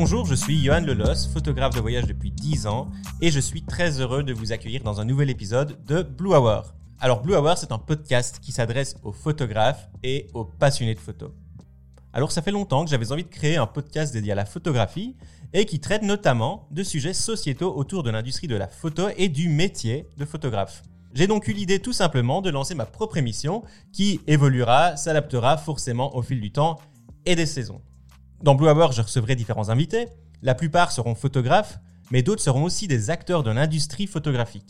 Bonjour, je suis Johan Lelos, photographe de voyage depuis 10 ans, et je suis très heureux de vous accueillir dans un nouvel épisode de Blue Hour. Alors Blue Hour, c'est un podcast qui s'adresse aux photographes et aux passionnés de photos. Alors ça fait longtemps que j'avais envie de créer un podcast dédié à la photographie et qui traite notamment de sujets sociétaux autour de l'industrie de la photo et du métier de photographe. J'ai donc eu l'idée tout simplement de lancer ma propre émission qui évoluera, s'adaptera forcément au fil du temps et des saisons. Dans Blue Hour, je recevrai différents invités. La plupart seront photographes, mais d'autres seront aussi des acteurs de l'industrie photographique.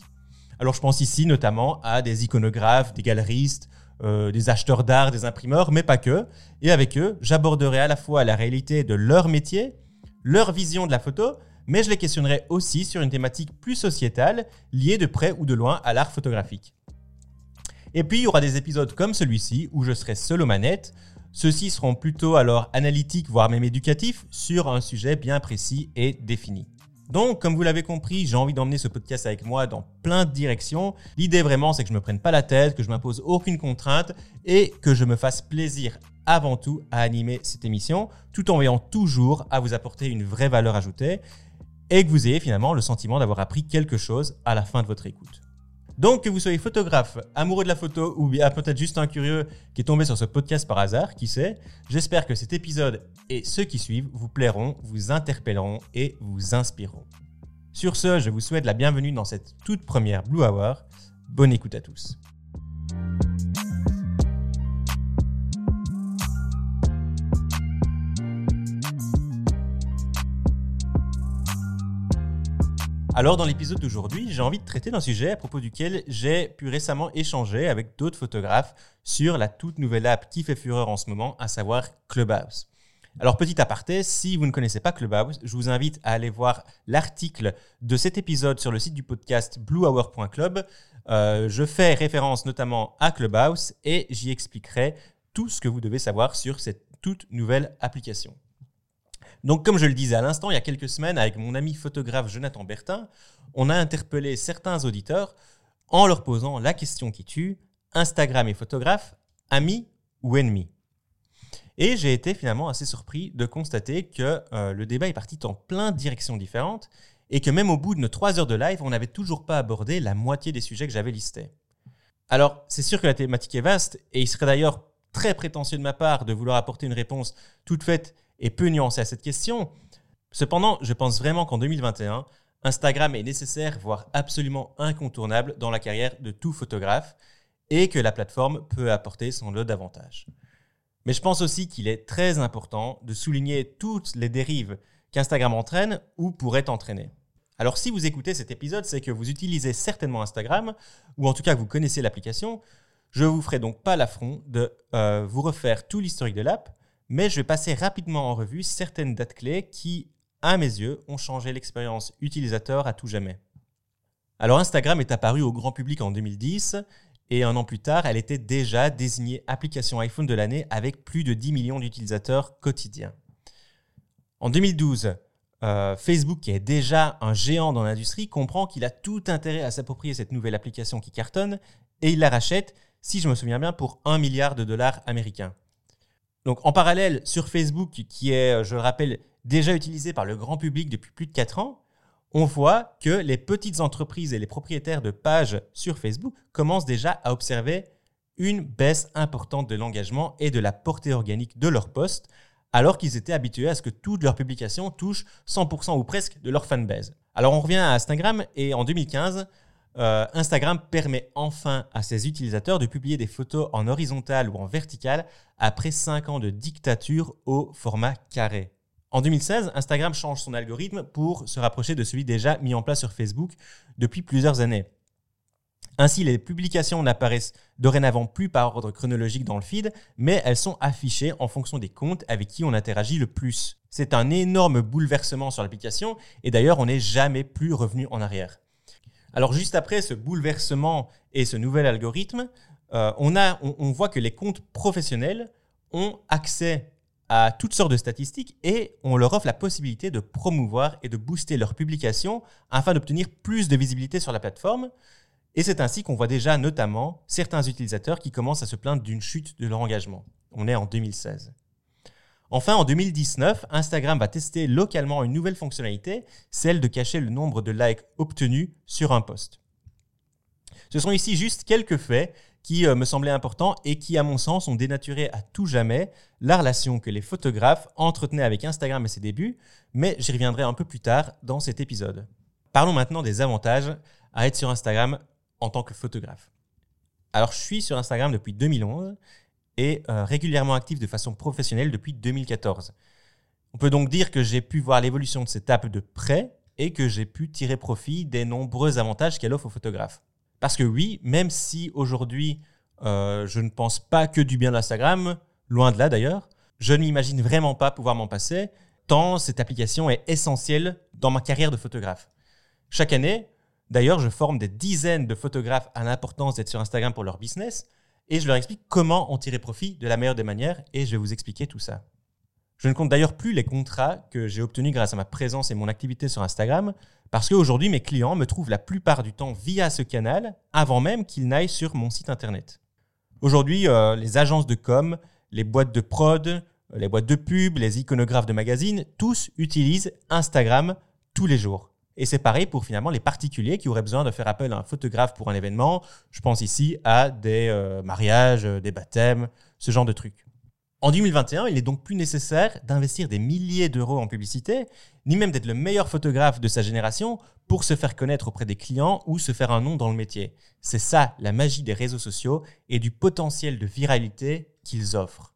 Alors je pense ici notamment à des iconographes, des galeristes, euh, des acheteurs d'art, des imprimeurs, mais pas que. Et avec eux, j'aborderai à la fois la réalité de leur métier, leur vision de la photo, mais je les questionnerai aussi sur une thématique plus sociétale, liée de près ou de loin à l'art photographique. Et puis il y aura des épisodes comme celui-ci où je serai seul aux manettes. Ceux-ci seront plutôt alors analytiques, voire même éducatifs, sur un sujet bien précis et défini. Donc, comme vous l'avez compris, j'ai envie d'emmener ce podcast avec moi dans plein de directions. L'idée vraiment, c'est que je me prenne pas la tête, que je m'impose aucune contrainte et que je me fasse plaisir avant tout à animer cette émission, tout en veillant toujours à vous apporter une vraie valeur ajoutée et que vous ayez finalement le sentiment d'avoir appris quelque chose à la fin de votre écoute. Donc, que vous soyez photographe, amoureux de la photo ou bien peut-être juste un curieux qui est tombé sur ce podcast par hasard, qui sait, j'espère que cet épisode et ceux qui suivent vous plairont, vous interpelleront et vous inspireront. Sur ce, je vous souhaite la bienvenue dans cette toute première Blue Hour. Bonne écoute à tous. Alors dans l'épisode d'aujourd'hui, j'ai envie de traiter d'un sujet à propos duquel j'ai pu récemment échanger avec d'autres photographes sur la toute nouvelle app qui fait fureur en ce moment, à savoir Clubhouse. Alors petit aparté, si vous ne connaissez pas Clubhouse, je vous invite à aller voir l'article de cet épisode sur le site du podcast bluehour.club. Euh, je fais référence notamment à Clubhouse et j'y expliquerai tout ce que vous devez savoir sur cette toute nouvelle application. Donc, comme je le disais à l'instant, il y a quelques semaines, avec mon ami photographe Jonathan Bertin, on a interpellé certains auditeurs en leur posant la question qui tue Instagram et photographe, amis ou ennemis Et j'ai été finalement assez surpris de constater que euh, le débat est parti dans plein de directions différentes et que même au bout de nos trois heures de live, on n'avait toujours pas abordé la moitié des sujets que j'avais listés. Alors, c'est sûr que la thématique est vaste et il serait d'ailleurs très prétentieux de ma part de vouloir apporter une réponse toute faite et peu nuancé à cette question. Cependant, je pense vraiment qu'en 2021, Instagram est nécessaire, voire absolument incontournable dans la carrière de tout photographe et que la plateforme peut apporter son lot d'avantages. Mais je pense aussi qu'il est très important de souligner toutes les dérives qu'Instagram entraîne ou pourrait entraîner. Alors si vous écoutez cet épisode, c'est que vous utilisez certainement Instagram, ou en tout cas que vous connaissez l'application. Je vous ferai donc pas l'affront de euh, vous refaire tout l'historique de l'app, mais je vais passer rapidement en revue certaines dates clés qui, à mes yeux, ont changé l'expérience utilisateur à tout jamais. Alors Instagram est apparu au grand public en 2010 et un an plus tard, elle était déjà désignée application iPhone de l'année avec plus de 10 millions d'utilisateurs quotidiens. En 2012, euh, Facebook, qui est déjà un géant dans l'industrie, comprend qu'il a tout intérêt à s'approprier cette nouvelle application qui cartonne et il la rachète, si je me souviens bien, pour 1 milliard de dollars américains. Donc en parallèle, sur Facebook, qui est, je le rappelle, déjà utilisé par le grand public depuis plus de 4 ans, on voit que les petites entreprises et les propriétaires de pages sur Facebook commencent déjà à observer une baisse importante de l'engagement et de la portée organique de leurs posts, alors qu'ils étaient habitués à ce que toutes leurs publications touchent 100% ou presque de leur fanbase. Alors on revient à Instagram et en 2015, euh, Instagram permet enfin à ses utilisateurs de publier des photos en horizontal ou en vertical après 5 ans de dictature au format carré. En 2016, Instagram change son algorithme pour se rapprocher de celui déjà mis en place sur Facebook depuis plusieurs années. Ainsi, les publications n'apparaissent dorénavant plus par ordre chronologique dans le feed, mais elles sont affichées en fonction des comptes avec qui on interagit le plus. C'est un énorme bouleversement sur l'application et d'ailleurs on n'est jamais plus revenu en arrière. Alors juste après ce bouleversement et ce nouvel algorithme, euh, on, voit que les comptes professionnels ont accès à toutes sortes de statistiques et on leur offre la possibilité de promouvoir et de booster leurs publications afin d'obtenir plus de visibilité sur la plateforme. Et c'est ainsi qu'on voit déjà notamment certains utilisateurs qui commencent à se plaindre d'une chute de leur engagement. On est en 2016. Enfin, en 2019, Instagram va tester localement une nouvelle fonctionnalité, celle de cacher le nombre de likes obtenus sur un post. Ce sont ici juste quelques faits qui euh, me semblaient importants et qui, à mon sens, ont dénaturé à tout jamais la relation que les photographes entretenaient avec Instagram à ses débuts, mais j'y reviendrai un peu plus tard dans cet épisode. Parlons maintenant des avantages à être sur Instagram en tant que photographe. Alors, je suis sur Instagram depuis 2011 euh, régulièrement actif de façon professionnelle depuis 2014. On peut donc dire que j'ai pu voir l'évolution de cette app de près et que j'ai pu tirer profit des nombreux avantages qu'elle offre aux photographes. Parce que oui, même si aujourd'hui euh, je ne pense pas que du bien d'Instagram, loin de là d'ailleurs, je n'imagine vraiment pas pouvoir m'en passer, tant cette application est essentielle dans ma carrière de photographe. Chaque année, d'ailleurs, je forme des dizaines de photographes à l'importance d'être sur Instagram pour leur business, et je leur explique comment en tirer profit de la meilleure des manières, et je vais vous expliquer tout ça. Je ne compte d'ailleurs plus les contrats que j'ai obtenus grâce à ma présence et mon activité sur Instagram, parce qu'aujourd'hui, mes clients me trouvent la plupart du temps via ce canal, avant même qu'ils n'aillent sur mon site internet. Aujourd'hui, euh, les agences de com, les boîtes de prod, les boîtes de pub, les iconographes de magazines, tous utilisent Instagram tous les jours. Et c'est pareil pour finalement les particuliers qui auraient besoin de faire appel à un photographe pour un événement. Je pense ici à des euh, mariages, des baptêmes, ce genre de trucs. En 2021, il n'est donc plus nécessaire d'investir des milliers d'euros en publicité, ni même d'être le meilleur photographe de sa génération pour se faire connaître auprès des clients ou se faire un nom dans le métier. C'est ça la magie des réseaux sociaux et du potentiel de viralité qu'ils offrent.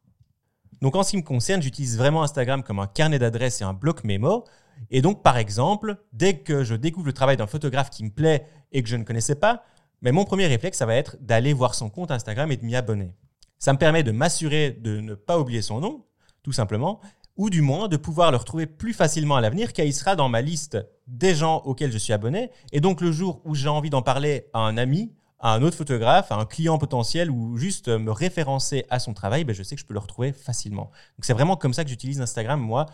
Donc en ce qui me concerne, j'utilise vraiment Instagram comme un carnet d'adresses et un bloc mémo. Et donc par exemple, dès que je découvre le travail d'un photographe qui me plaît et que je ne connaissais pas, mais mon premier réflexe, ça va être d'aller voir son compte Instagram et de m'y abonner. Ça me permet de m'assurer de ne pas oublier son nom, tout simplement, ou du moins de pouvoir le retrouver plus facilement à l'avenir, car il sera dans ma liste des gens auxquels je suis abonné. Et donc le jour où j'ai envie d'en parler à un ami, à un autre photographe, à un client potentiel, ou juste me référencer à son travail, ben je sais que je peux le retrouver facilement. Donc c'est vraiment comme ça que j'utilise Instagram, moi,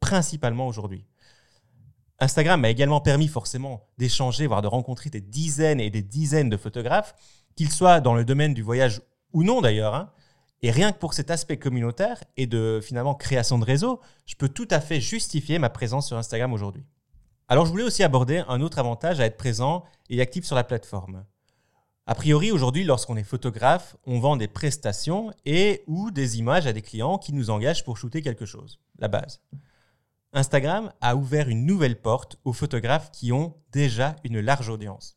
principalement aujourd'hui. Instagram m'a également permis forcément d'échanger, voire de rencontrer des dizaines et des dizaines de photographes, qu'ils soient dans le domaine du voyage ou non d'ailleurs. Hein. Et rien que pour cet aspect communautaire et de finalement création de réseau, je peux tout à fait justifier ma présence sur Instagram aujourd'hui. Alors je voulais aussi aborder un autre avantage à être présent et actif sur la plateforme. A priori, aujourd'hui, lorsqu'on est photographe, on vend des prestations et ou des images à des clients qui nous engagent pour shooter quelque chose, la base. Instagram a ouvert une nouvelle porte aux photographes qui ont déjà une large audience.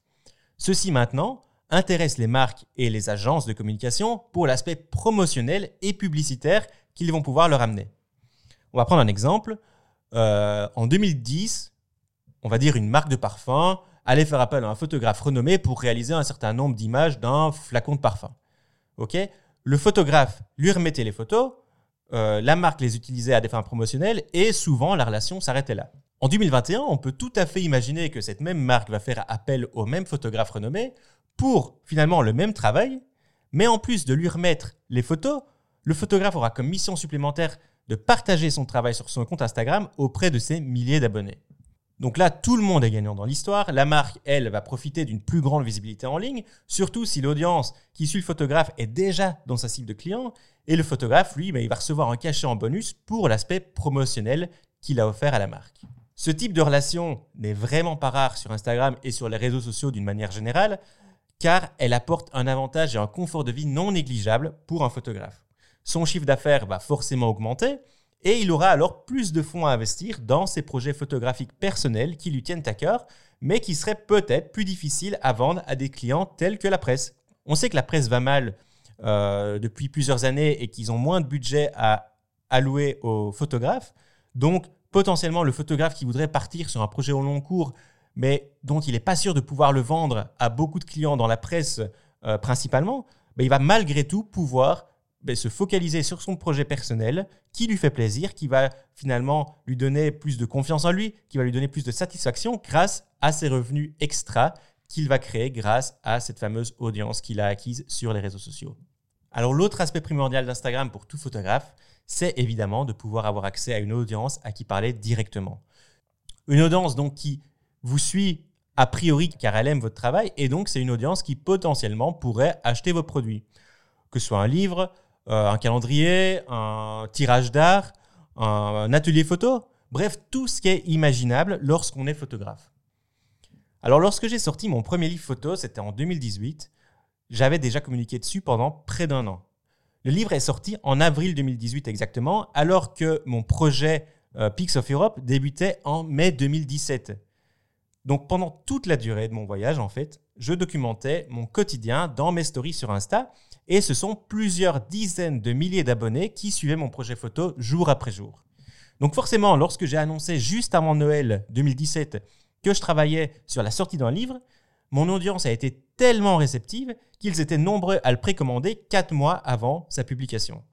Ceci maintenant intéresse les marques et les agences de communication pour l'aspect promotionnel et publicitaire qu'ils vont pouvoir leur amener. On va prendre un exemple. Euh, en 2010, on va dire une marque de parfum allait faire appel à un photographe renommé pour réaliser un certain nombre d'images d'un flacon de parfum. Le photographe lui remettait les photos, euh, la marque les utilisait à des fins promotionnelles et souvent la relation s'arrêtait là. En 2021, on peut tout à fait imaginer que cette même marque va faire appel au même photographe renommé pour finalement le même travail, mais en plus de lui remettre les photos, le photographe aura comme mission supplémentaire de partager son travail sur son compte Instagram auprès de ses milliers d'abonnés. Donc là, tout le monde est gagnant dans l'histoire. La marque, elle, va profiter d'une plus grande visibilité en ligne, surtout si l'audience qui suit le photographe est déjà dans sa cible de clients. Et le photographe, lui, ben, il va recevoir un cachet en bonus pour l'aspect promotionnel qu'il a offert à la marque. Ce type de relation n'est vraiment pas rare sur Instagram et sur les réseaux sociaux d'une manière générale car elle apporte un avantage et un confort de vie non négligeable pour un photographe. Son chiffre d'affaires va forcément augmenter et il aura alors plus de fonds à investir dans ses projets photographiques personnels qui lui tiennent à cœur, mais qui seraient peut-être plus difficiles à vendre à des clients tels que la presse. On sait que la presse va mal euh, depuis plusieurs années et qu'ils ont moins de budget à allouer aux photographes. Donc, potentiellement, le photographe qui voudrait partir sur un projet au long cours mais dont il n'est pas sûr de pouvoir le vendre à beaucoup de clients dans la presse euh, principalement, ben, il va malgré tout pouvoir ben, se focaliser sur son projet personnel qui lui fait plaisir, qui va finalement lui donner plus de confiance en lui, qui va lui donner plus de satisfaction grâce à ses revenus extra qu'il va créer grâce à cette fameuse audience qu'il a acquise sur les réseaux sociaux. Alors l'autre aspect primordial d'Instagram pour tout photographe, c'est évidemment de pouvoir avoir accès à une audience à qui parler directement. Une audience donc qui vous suit a priori car elle aime votre travail et donc c'est une audience qui potentiellement pourrait acheter vos produits. Que ce soit un livre, un calendrier, un tirage d'art, un atelier photo, bref, tout ce qui est imaginable lorsqu'on est photographe. Alors lorsque j'ai sorti mon premier livre photo, c'était en 2018, j'avais déjà communiqué dessus pendant près d'un an. Le livre est sorti en avril 2018 exactement, alors que mon projet euh, Peaks of Europe débutait en mai 2017. Donc pendant toute la durée de mon voyage, en fait, je documentais mon quotidien dans mes stories sur Insta, et ce sont plusieurs dizaines de milliers d'abonnés qui suivaient mon projet photo jour après jour. Donc forcément, lorsque j'ai annoncé juste avant Noël 2017 que je travaillais sur la sortie d'un livre, mon audience a été tellement réceptive qu'ils étaient nombreux à le précommander 4 mois avant sa publication.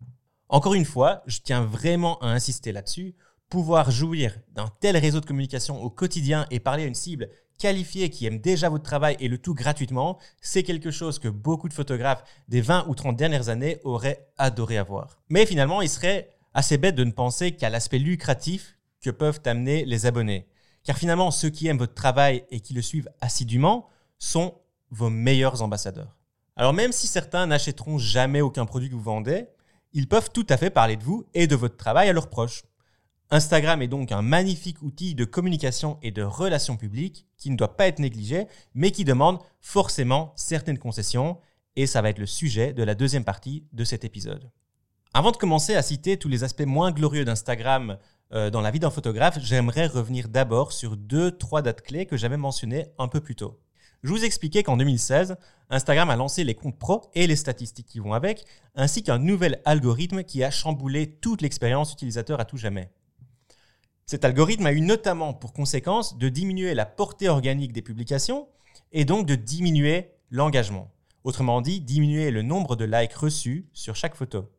Encore une fois, je tiens vraiment à insister là-dessus. Pouvoir jouir d'un tel réseau de communication au quotidien et parler à une cible qualifiée qui aime déjà votre travail et le tout gratuitement, c'est quelque chose que beaucoup de photographes des 20 ou 30 dernières années auraient adoré avoir. Mais finalement, il serait assez bête de ne penser qu'à l'aspect lucratif que peuvent amener les abonnés. Car finalement, ceux qui aiment votre travail et qui le suivent assidûment sont vos meilleurs ambassadeurs. Alors même si certains n'achèteront jamais aucun produit que vous vendez, ils peuvent tout à fait parler de vous et de votre travail à leurs proches. Instagram est donc un magnifique outil de communication et de relations publiques qui ne doit pas être négligé, mais qui demande forcément certaines concessions, et ça va être le sujet de la deuxième partie de cet épisode. Avant de commencer à citer tous les aspects moins glorieux d'Instagram euh, dans la vie d'un photographe, j'aimerais revenir d'abord sur deux, trois dates clés que j'avais mentionnées un peu plus tôt. Je vous expliquais qu'en 2016, Instagram a lancé les comptes pro et les statistiques qui vont avec, ainsi qu'un nouvel algorithme qui a chamboulé toute l'expérience utilisateur à tout jamais. Cet algorithme a eu notamment pour conséquence de diminuer la portée organique des publications et donc de diminuer l'engagement. Autrement dit, diminuer le nombre de likes reçus sur chaque photo.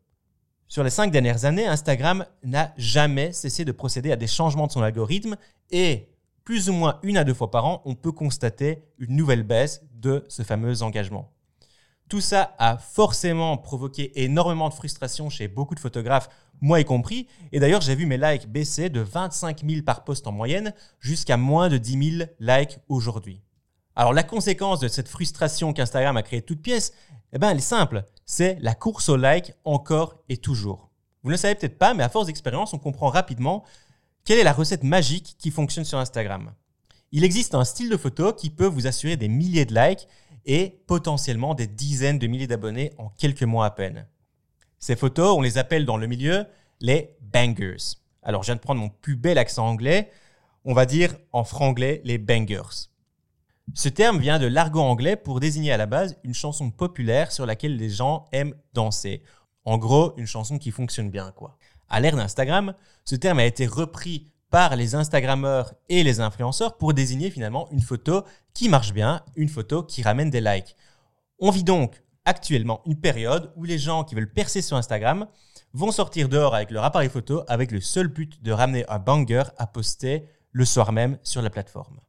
Sur les cinq dernières années, Instagram n'a jamais cessé de procéder à des changements de son algorithme et plus ou moins une à deux fois par an, on peut constater une nouvelle baisse de ce fameux engagement. Tout ça a forcément provoqué énormément de frustration chez beaucoup de photographes, moi y compris. Et d'ailleurs, j'ai vu mes likes baisser de 25 000 par post en moyenne jusqu'à moins de 10 000 likes aujourd'hui. Alors la conséquence de cette frustration qu'Instagram a créée toute pièce, eh ben, elle est simple. C'est la course au like encore et toujours. Vous ne le savez peut-être pas, mais à force d'expérience, on comprend rapidement quelle est la recette magique qui fonctionne sur Instagram Il existe un style de photo qui peut vous assurer des milliers de likes et potentiellement des dizaines de milliers d'abonnés en quelques mois à peine. Ces photos, on les appelle dans le milieu les bangers. Alors, je viens de prendre mon plus bel accent anglais. On va dire en franglais les bangers. Ce terme vient de l'argot anglais pour désigner à la base une chanson populaire sur laquelle les gens aiment danser. En gros, une chanson qui fonctionne bien, quoi. À l'ère d'Instagram, ce terme a été repris par les Instagrammeurs et les influenceurs pour désigner finalement une photo qui marche bien, une photo qui ramène des likes. On vit donc actuellement une période où les gens qui veulent percer sur Instagram vont sortir dehors avec leur appareil photo avec le seul but de ramener un banger à poster le soir même sur la plateforme.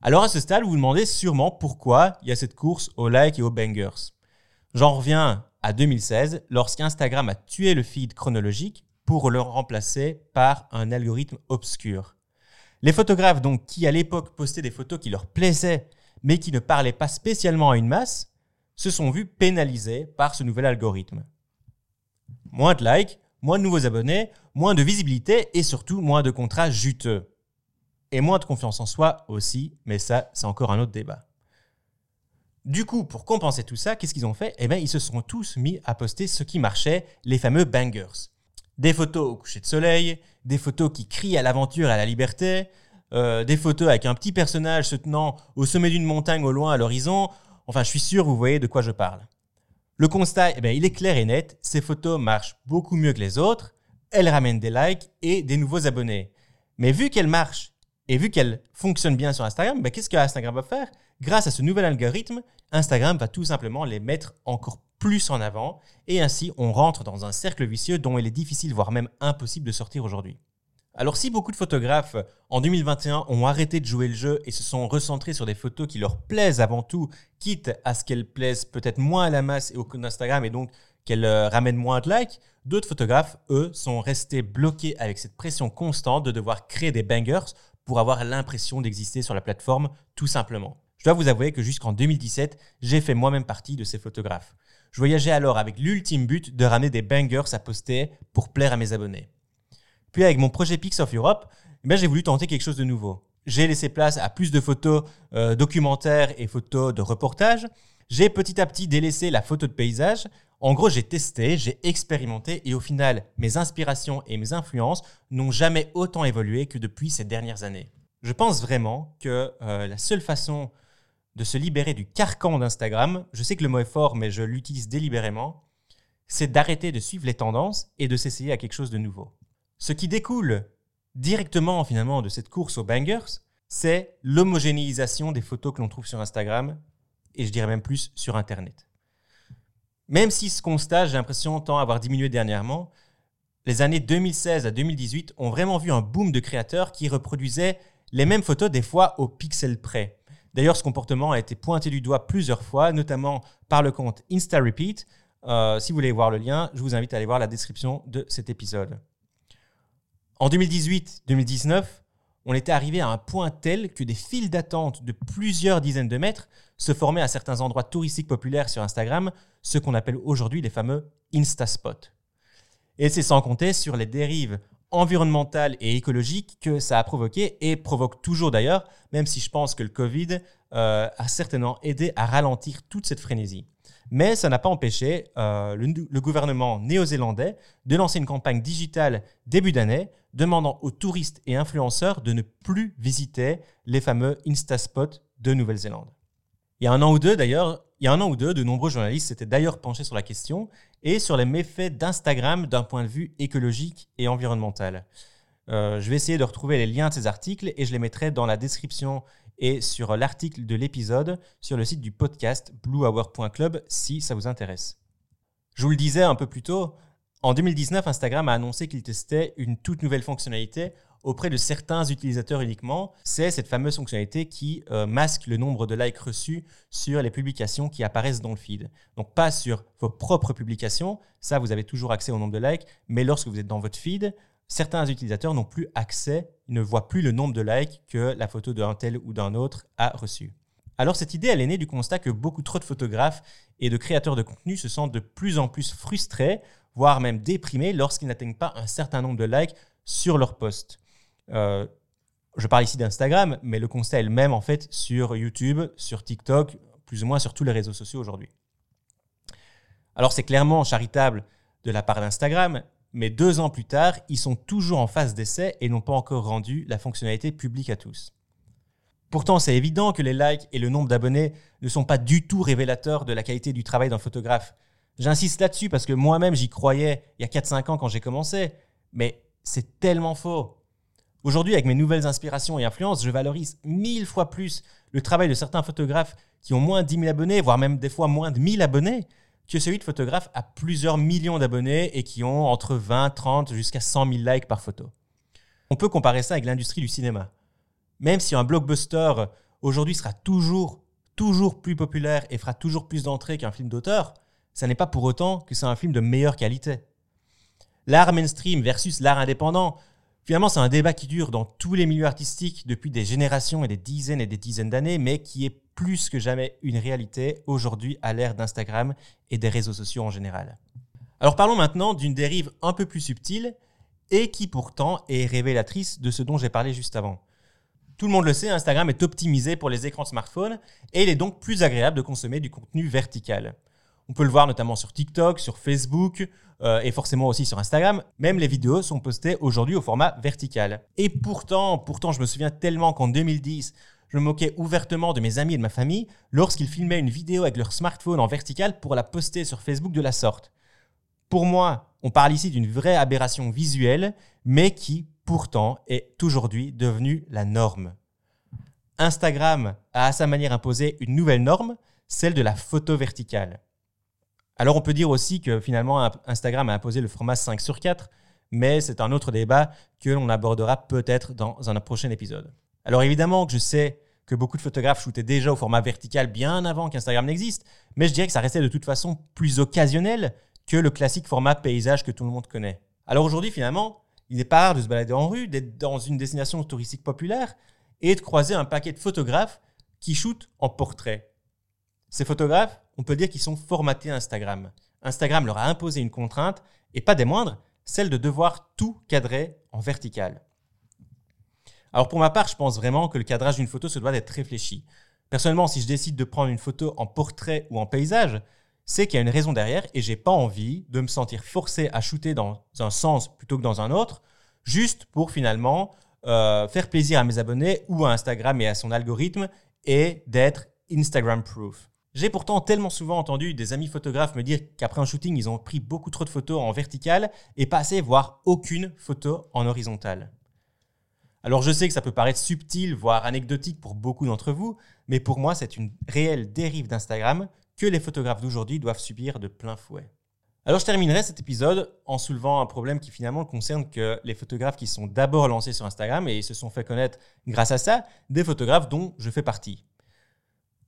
Alors à ce stade, vous vous demandez sûrement pourquoi il y a cette course aux likes et aux bangers. J'en reviens à 2016 lorsqu'Instagram a tué le feed chronologique pour le remplacer par un algorithme obscur. Les photographes donc qui à l'époque postaient des photos qui leur plaisaient mais qui ne parlaient pas spécialement à une masse se sont vus pénalisés par ce nouvel algorithme. Moins de likes, moins de nouveaux abonnés, moins de visibilité et surtout moins de contrats juteux. Et moins de confiance en soi aussi, mais ça c'est encore un autre débat. Du coup, pour compenser tout ça, qu'est-ce qu'ils ont fait? Eh bien, ils se sont tous mis à poster ce qui marchait, les fameux bangers. Des photos au coucher de soleil, des photos qui crient à l'aventure et à la liberté, euh, des photos avec un petit personnage se tenant au sommet d'une montagne au loin à l'horizon. Enfin, je suis sûr, vous voyez de quoi je parle. Le constat, eh bien, il est clair et net, ces photos marchent beaucoup mieux que les autres, elles ramènent des likes et des nouveaux abonnés. Mais vu qu'elles marchent et vu qu'elles fonctionnent bien sur Instagram, ben, qu'est-ce que Instagram va faire? Grâce à ce nouvel algorithme, Instagram va tout simplement les mettre encore plus en avant et ainsi on rentre dans un cercle vicieux dont il est difficile, voire même impossible de sortir aujourd'hui. Alors si beaucoup de photographes en 2021 ont arrêté de jouer le jeu et se sont recentrés sur des photos qui leur plaisent avant tout, quitte à ce qu'elles plaisent peut-être moins à la masse et au compte d'Instagram et donc qu'elles euh, ramènent moins de likes, d'autres photographes, eux, sont restés bloqués avec cette pression constante de devoir créer des bangers pour avoir l'impression d'exister sur la plateforme tout simplement. Je dois vous avouer que jusqu'en 2017, j'ai fait moi-même partie de ces photographes. Je voyageais alors avec l'ultime but de ramener des bangers à poster pour plaire à mes abonnés. Puis avec mon projet Pix of Europe, eh j'ai voulu tenter quelque chose de nouveau. J'ai laissé place à plus de photos euh, documentaires et photos de reportage. J'ai petit à petit délaissé la photo de paysage. En gros, j'ai testé, j'ai expérimenté et au final, mes inspirations et mes influences n'ont jamais autant évolué que depuis ces dernières années. Je pense vraiment que euh, la seule façon de se libérer du carcan d'Instagram, je sais que le mot est fort, mais je l'utilise délibérément, c'est d'arrêter de suivre les tendances et de s'essayer à quelque chose de nouveau. Ce qui découle directement finalement de cette course aux bangers, c'est l'homogénéisation des photos que l'on trouve sur Instagram et je dirais même plus sur Internet. Même si ce constat, j'ai l'impression, tend à avoir diminué dernièrement, les années 2016 à 2018 ont vraiment vu un boom de créateurs qui reproduisaient les mêmes photos des fois au pixel près. D'ailleurs, ce comportement a été pointé du doigt plusieurs fois, notamment par le compte InstaRepeat. Euh, si vous voulez voir le lien, je vous invite à aller voir la description de cet épisode. En 2018-2019, on était arrivé à un point tel que des files d'attente de plusieurs dizaines de mètres se formaient à certains endroits touristiques populaires sur Instagram, ce qu'on appelle aujourd'hui les fameux Instaspots. Et c'est sans compter sur les dérives environnementales et écologiques que ça a provoqué et provoque toujours d'ailleurs, même si je pense que le Covid euh, a certainement aidé à ralentir toute cette frénésie. Mais ça n'a pas empêché euh, le, gouvernement néo-zélandais de lancer une campagne digitale début d'année demandant aux touristes et influenceurs de ne plus visiter les fameux Instaspots de Nouvelle-Zélande. Il y a un an ou deux d'ailleurs, de nombreux journalistes s'étaient d'ailleurs penchés sur la question et sur les méfaits d'Instagram d'un point de vue écologique et environnemental. Euh, je vais essayer de retrouver les liens de ces articles et je les mettrai dans la description et sur l'article de l'épisode sur le site du podcast bluehour.club si ça vous intéresse. Je vous le disais un peu plus tôt, en 2019, Instagram a annoncé qu'il testait une toute nouvelle fonctionnalité auprès de certains utilisateurs uniquement. C'est cette fameuse fonctionnalité qui euh, masque le nombre de likes reçus sur les publications qui apparaissent dans le feed. Donc pas sur vos propres publications, ça vous avez toujours accès au nombre de likes, mais lorsque vous êtes dans votre feed, certains utilisateurs n'ont plus accès, ne voient plus le nombre de likes que la photo d'un tel ou d'un autre a reçu. Alors cette idée, elle est née du constat que beaucoup trop de photographes et de créateurs de contenu se sentent de plus en plus frustrés, voire même déprimés lorsqu'ils n'atteignent pas un certain nombre de likes sur leur post. Euh, je parle ici d'Instagram, mais le constat est le même en fait sur YouTube, sur TikTok, plus ou moins sur tous les réseaux sociaux aujourd'hui. Alors c'est clairement charitable de la part d'Instagram, mais deux ans plus tard, ils sont toujours en phase d'essai et n'ont pas encore rendu la fonctionnalité publique à tous. Pourtant, c'est évident que les likes et le nombre d'abonnés ne sont pas du tout révélateurs de la qualité du travail d'un photographe. J'insiste là-dessus parce que moi-même j'y croyais il y a 4-5 ans quand j'ai commencé, mais c'est tellement faux. Aujourd'hui, avec mes nouvelles inspirations et influences, je valorise mille fois plus le travail de certains photographes qui ont moins de 10 000 abonnés, voire même des fois moins de 1000 abonnés, que celui de photographes à plusieurs millions d'abonnés et qui ont entre 20, 30 jusqu'à 100 000 likes par photo. On peut comparer ça avec l'industrie du cinéma. Même si un blockbuster aujourd'hui sera toujours, toujours plus populaire et fera toujours plus d'entrées qu'un film d'auteur, ça n'est pas pour autant que c'est un film de meilleure qualité. L'art mainstream versus l'art indépendant, finalement c'est un débat qui dure dans tous les milieux artistiques depuis des générations et des dizaines et des dizaines d'années, mais qui est plus que jamais une réalité aujourd'hui à l'ère d'Instagram et des réseaux sociaux en général. Alors parlons maintenant d'une dérive un peu plus subtile et qui pourtant est révélatrice de ce dont j'ai parlé juste avant. Tout le monde le sait, Instagram est optimisé pour les écrans de smartphone et il est donc plus agréable de consommer du contenu vertical. On peut le voir notamment sur TikTok, sur Facebook euh, et forcément aussi sur Instagram. Même les vidéos sont postées aujourd'hui au format vertical. Et pourtant, pourtant, je me souviens tellement qu'en 2010, je me moquais ouvertement de mes amis et de ma famille lorsqu'ils filmaient une vidéo avec leur smartphone en vertical pour la poster sur Facebook de la sorte. Pour moi, on parle ici d'une vraie aberration visuelle, mais qui, pourtant, est aujourd'hui devenue la norme. Instagram a à sa manière imposé une nouvelle norme, celle de la photo verticale. Alors on peut dire aussi que finalement Instagram a imposé le format 5 sur 4, mais c'est un autre débat que l'on abordera peut-être dans un prochain épisode. Alors évidemment que je sais que beaucoup de photographes shootaient déjà au format vertical bien avant qu'Instagram n'existe, mais je dirais que ça restait de toute façon plus occasionnel que le classique format paysage que tout le monde connaît. Alors aujourd'hui finalement, il n'est pas rare de se balader en rue, d'être dans une destination touristique populaire et de croiser un paquet de photographes qui shootent en portrait. Ces photographes, on peut dire qu'ils sont formatés Instagram. Instagram leur a imposé une contrainte, et pas des moindres, celle de devoir tout cadrer en vertical. Alors pour ma part, je pense vraiment que le cadrage d'une photo se doit d'être réfléchi. Personnellement, si je décide de prendre une photo en portrait ou en paysage, c'est qu'il y a une raison derrière et j'ai pas envie de me sentir forcé à shooter dans un sens plutôt que dans un autre, juste pour finalement euh, faire plaisir à mes abonnés ou à Instagram et à son algorithme et d'être Instagram proof. J'ai pourtant tellement souvent entendu des amis photographes me dire qu'après un shooting, ils ont pris beaucoup trop de photos en vertical et pas assez, voire aucune photo en horizontale. Alors je sais que ça peut paraître subtil, voire anecdotique pour beaucoup d'entre vous, mais pour moi c'est une réelle dérive d'Instagram que les photographes d'aujourd'hui doivent subir de plein fouet. Alors je terminerai cet épisode en soulevant un problème qui finalement concerne que les photographes qui sont d'abord lancés sur Instagram et se sont fait connaître grâce à ça, des photographes dont je fais partie.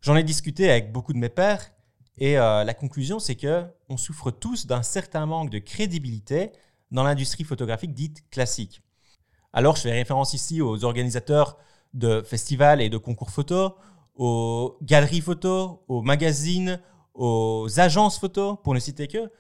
J'en ai discuté avec beaucoup de mes pairs et euh, la conclusion, c'est que on souffre tous d'un certain manque de crédibilité dans l'industrie photographique dite classique. Alors, je fais référence ici aux organisateurs de festivals et de concours photo, aux galeries photo, aux magazines, aux agences photo, pour ne citer que.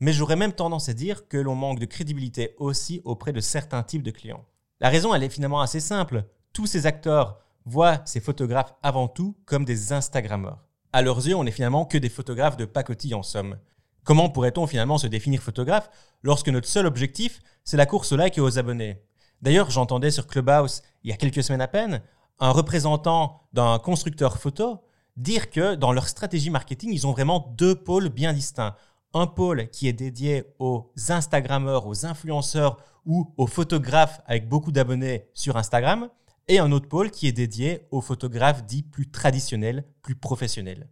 Mais j'aurais même tendance à dire que l'on manque de crédibilité aussi auprès de certains types de clients. La raison, elle est finalement assez simple. Tous ces acteurs voient ces photographes avant tout comme des Instagrammeurs. À leurs yeux, on n'est finalement que des photographes de pacotille en somme. Comment pourrait-on finalement se définir photographe lorsque notre seul objectif, c'est la course au like et aux abonnés? D'ailleurs, j'entendais sur Clubhouse, il y a quelques semaines à peine, un représentant d'un constructeur photo dire que dans leur stratégie marketing, ils ont vraiment deux pôles bien distincts. Un pôle qui est dédié aux Instagrammeurs, aux influenceurs ou aux photographes avec beaucoup d'abonnés sur Instagram, et un autre pôle qui est dédié aux photographes dits plus traditionnels, plus professionnels.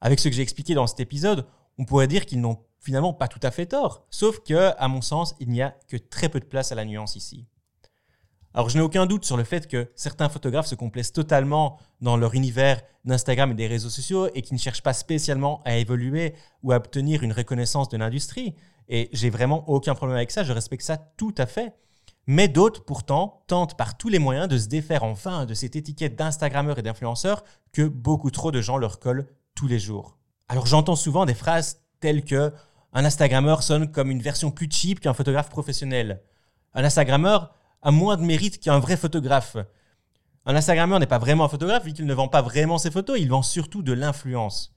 Avec ce que j'ai expliqué dans cet épisode, on pourrait dire qu'ils n'ont finalement pas tout à fait tort, sauf que, à mon sens, il n'y a que très peu de place à la nuance ici. Alors je n'ai aucun doute sur le fait que certains photographes se complaisent totalement dans leur univers d'Instagram et des réseaux sociaux et qui ne cherchent pas spécialement à évoluer ou à obtenir une reconnaissance de l'industrie. Et j'ai vraiment aucun problème avec ça, je respecte ça tout à fait. Mais d'autres, pourtant, tentent par tous les moyens de se défaire enfin de cette étiquette d'Instagrammeur et d'influenceur que beaucoup trop de gens leur collent tous les jours. Alors j'entends souvent des phrases telles que un Instagrammeur sonne comme une version plus cheap qu'un photographe professionnel. Un Instagrammeur a moins de mérite qu'un vrai photographe. Un Instagrammeur n'est pas vraiment un photographe vu qu'il ne vend pas vraiment ses photos, il vend surtout de l'influence.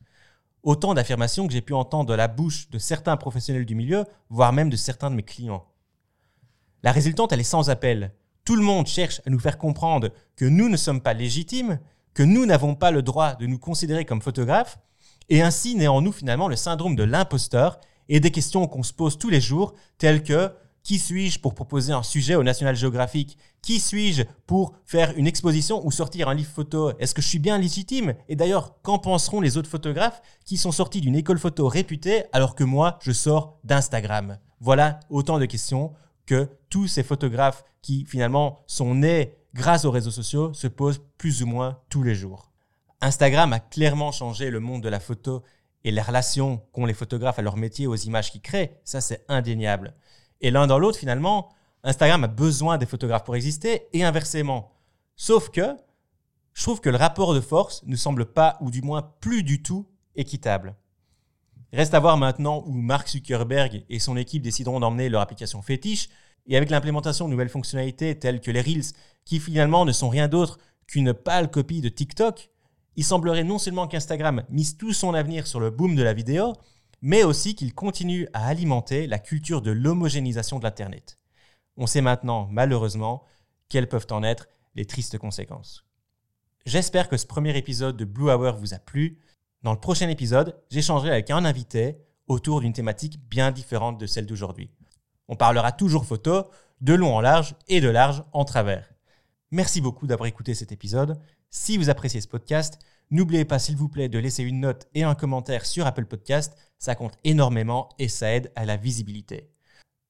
Autant d'affirmations que j'ai pu entendre de la bouche de certains professionnels du milieu, voire même de certains de mes clients. La résultante, elle est sans appel. Tout le monde cherche à nous faire comprendre que nous ne sommes pas légitimes, que nous n'avons pas le droit de nous considérer comme photographes, et ainsi naît en nous finalement le syndrome de l'imposteur et des questions qu'on se pose tous les jours, telles que qui suis-je pour proposer un sujet au National Geographic? Qui suis-je pour faire une exposition ou sortir un livre photo? Est-ce que je suis bien légitime? Et d'ailleurs, qu'en penseront les autres photographes qui sont sortis d'une école photo réputée alors que moi, je sors d'Instagram? Voilà autant de questions que tous ces photographes qui finalement sont nés grâce aux réseaux sociaux se posent plus ou moins tous les jours. Instagram a clairement changé le monde de la photo et les relations qu'ont les photographes à leur métier, aux images qu'ils créent, ça c'est indéniable. Et l'un dans l'autre, finalement, Instagram a besoin des photographes pour exister et inversement. Sauf que je trouve que le rapport de force ne semble pas, ou du moins plus du tout, équitable. Reste à voir maintenant où Mark Zuckerberg et son équipe décideront d'emmener leur application fétiche, et avec l'implémentation de nouvelles fonctionnalités telles que les Reels, qui finalement ne sont rien d'autre qu'une pâle copie de TikTok, il semblerait non seulement qu'Instagram mise tout son avenir sur le boom de la vidéo, mais aussi qu'il continue à alimenter la culture de l'homogénéisation de l'Internet. On sait maintenant, malheureusement, quelles peuvent en être les tristes conséquences. J'espère que ce premier épisode de Blue Hour vous a plu. Dans le prochain épisode, j'échangerai avec un invité autour d'une thématique bien différente de celle d'aujourd'hui. On parlera toujours photo, de long en large et de large en travers. Merci beaucoup d'avoir écouté cet épisode. Si vous appréciez ce podcast, N'oubliez pas, s'il vous plaît, de laisser une note et un commentaire sur Apple Podcast. Ça compte énormément et ça aide à la visibilité.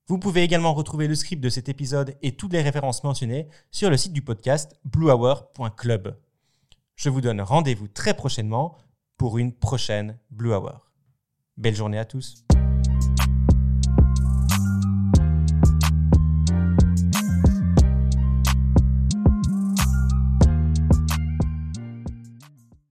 Vous pouvez également retrouver le script de cet épisode et toutes les références mentionnées sur le site du podcast bluehour.club. Je vous donne rendez-vous très prochainement pour une prochaine Blue Hour. Belle journée à tous.